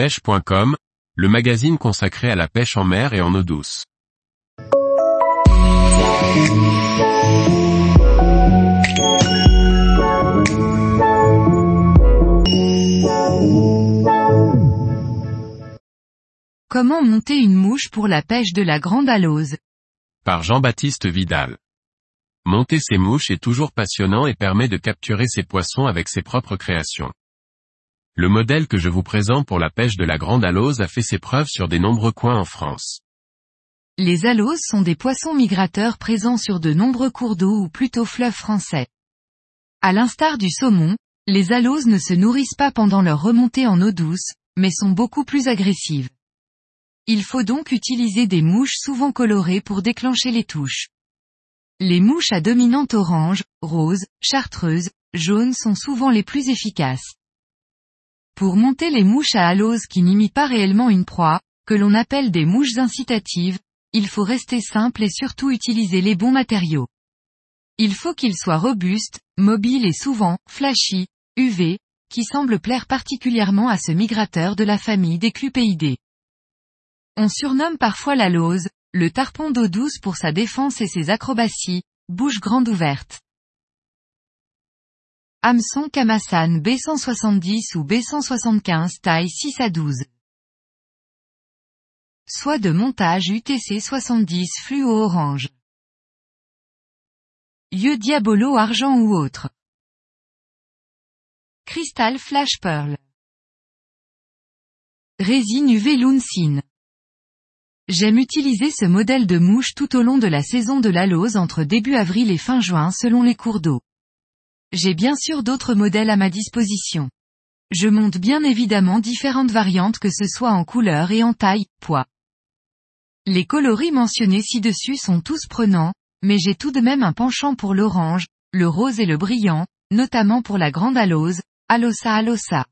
pêche.com, le magazine consacré à la pêche en mer et en eau douce. Comment monter une mouche pour la pêche de la grande alose? Par Jean-Baptiste Vidal. Monter ces mouches est toujours passionnant et permet de capturer ses poissons avec ses propres créations. Le modèle que je vous présente pour la pêche de la grande alose a fait ses preuves sur des nombreux coins en France. Les aloses sont des poissons migrateurs présents sur de nombreux cours d'eau ou plutôt fleuves français. À l'instar du saumon, les aloses ne se nourrissent pas pendant leur remontée en eau douce, mais sont beaucoup plus agressives. Il faut donc utiliser des mouches souvent colorées pour déclencher les touches. Les mouches à dominante orange, rose, chartreuse, jaune sont souvent les plus efficaces. Pour monter les mouches à alose qui n'imitent pas réellement une proie, que l'on appelle des mouches incitatives, il faut rester simple et surtout utiliser les bons matériaux. Il faut qu'ils soient robustes, mobiles et souvent, flashy, UV, qui semblent plaire particulièrement à ce migrateur de la famille des clupéidés. On surnomme parfois la lose, le tarpon d'eau douce pour sa défense et ses acrobaties, bouche grande ouverte. Hameçon Kamasan B170 ou B175 taille 6 à 12. Soit de montage UTC 70 fluo orange. Yeux diabolo argent ou autre. Crystal flash pearl. Résine UV Lunsin. J'aime utiliser ce modèle de mouche tout au long de la saison de la lose entre début avril et fin juin selon les cours d'eau. J'ai bien sûr d'autres modèles à ma disposition. Je monte bien évidemment différentes variantes que ce soit en couleur et en taille, poids. Les coloris mentionnés ci-dessus sont tous prenants, mais j'ai tout de même un penchant pour l'orange, le rose et le brillant, notamment pour la grande alose, alosa alosa.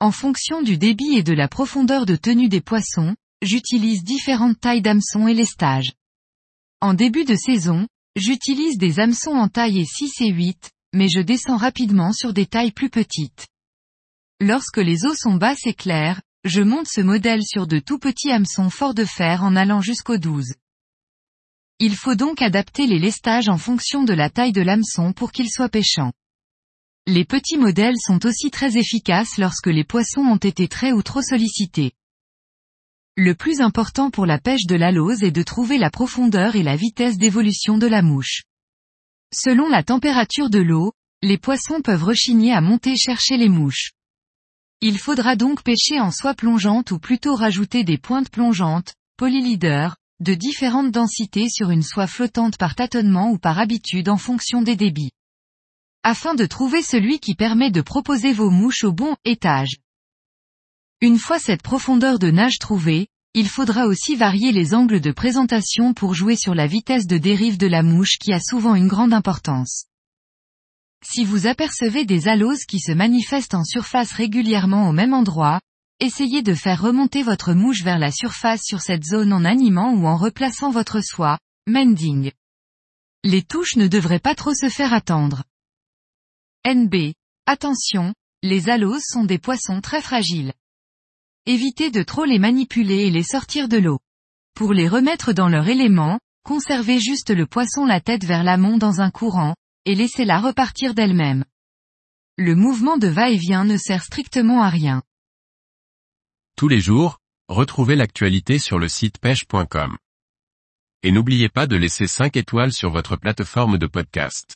En fonction du débit et de la profondeur de tenue des poissons, j'utilise différentes tailles d'hameçons et lestages. En début de saison, j'utilise des hameçons en taille 6 et 8, mais je descends rapidement sur des tailles plus petites. Lorsque les eaux sont basses et claires, je monte ce modèle sur de tout petits hameçons forts de fer en allant jusqu'au 12. Il faut donc adapter les lestages en fonction de la taille de l'hameçon pour qu'il soit pêchant. Les petits modèles sont aussi très efficaces lorsque les poissons ont été très ou trop sollicités. Le plus important pour la pêche de la lose est de trouver la profondeur et la vitesse d'évolution de la mouche. Selon la température de l'eau, les poissons peuvent rechigner à monter chercher les mouches. Il faudra donc pêcher en soie plongeante ou plutôt rajouter des pointes plongeantes, polyleader, de différentes densités sur une soie flottante par tâtonnement ou par habitude en fonction des débits. Afin de trouver celui qui permet de proposer vos mouches au bon étage. Une fois cette profondeur de nage trouvée, il faudra aussi varier les angles de présentation pour jouer sur la vitesse de dérive de la mouche qui a souvent une grande importance. Si vous apercevez des aloses qui se manifestent en surface régulièrement au même endroit, essayez de faire remonter votre mouche vers la surface sur cette zone en animant ou en replaçant votre soie, mending. Les touches ne devraient pas trop se faire attendre. NB. Attention, les aloses sont des poissons très fragiles. Évitez de trop les manipuler et les sortir de l'eau. Pour les remettre dans leur élément, conservez juste le poisson la tête vers l'amont dans un courant, et laissez-la repartir d'elle-même. Le mouvement de va-et-vient ne sert strictement à rien. Tous les jours, retrouvez l'actualité sur le site pêche.com. Et n'oubliez pas de laisser 5 étoiles sur votre plateforme de podcast.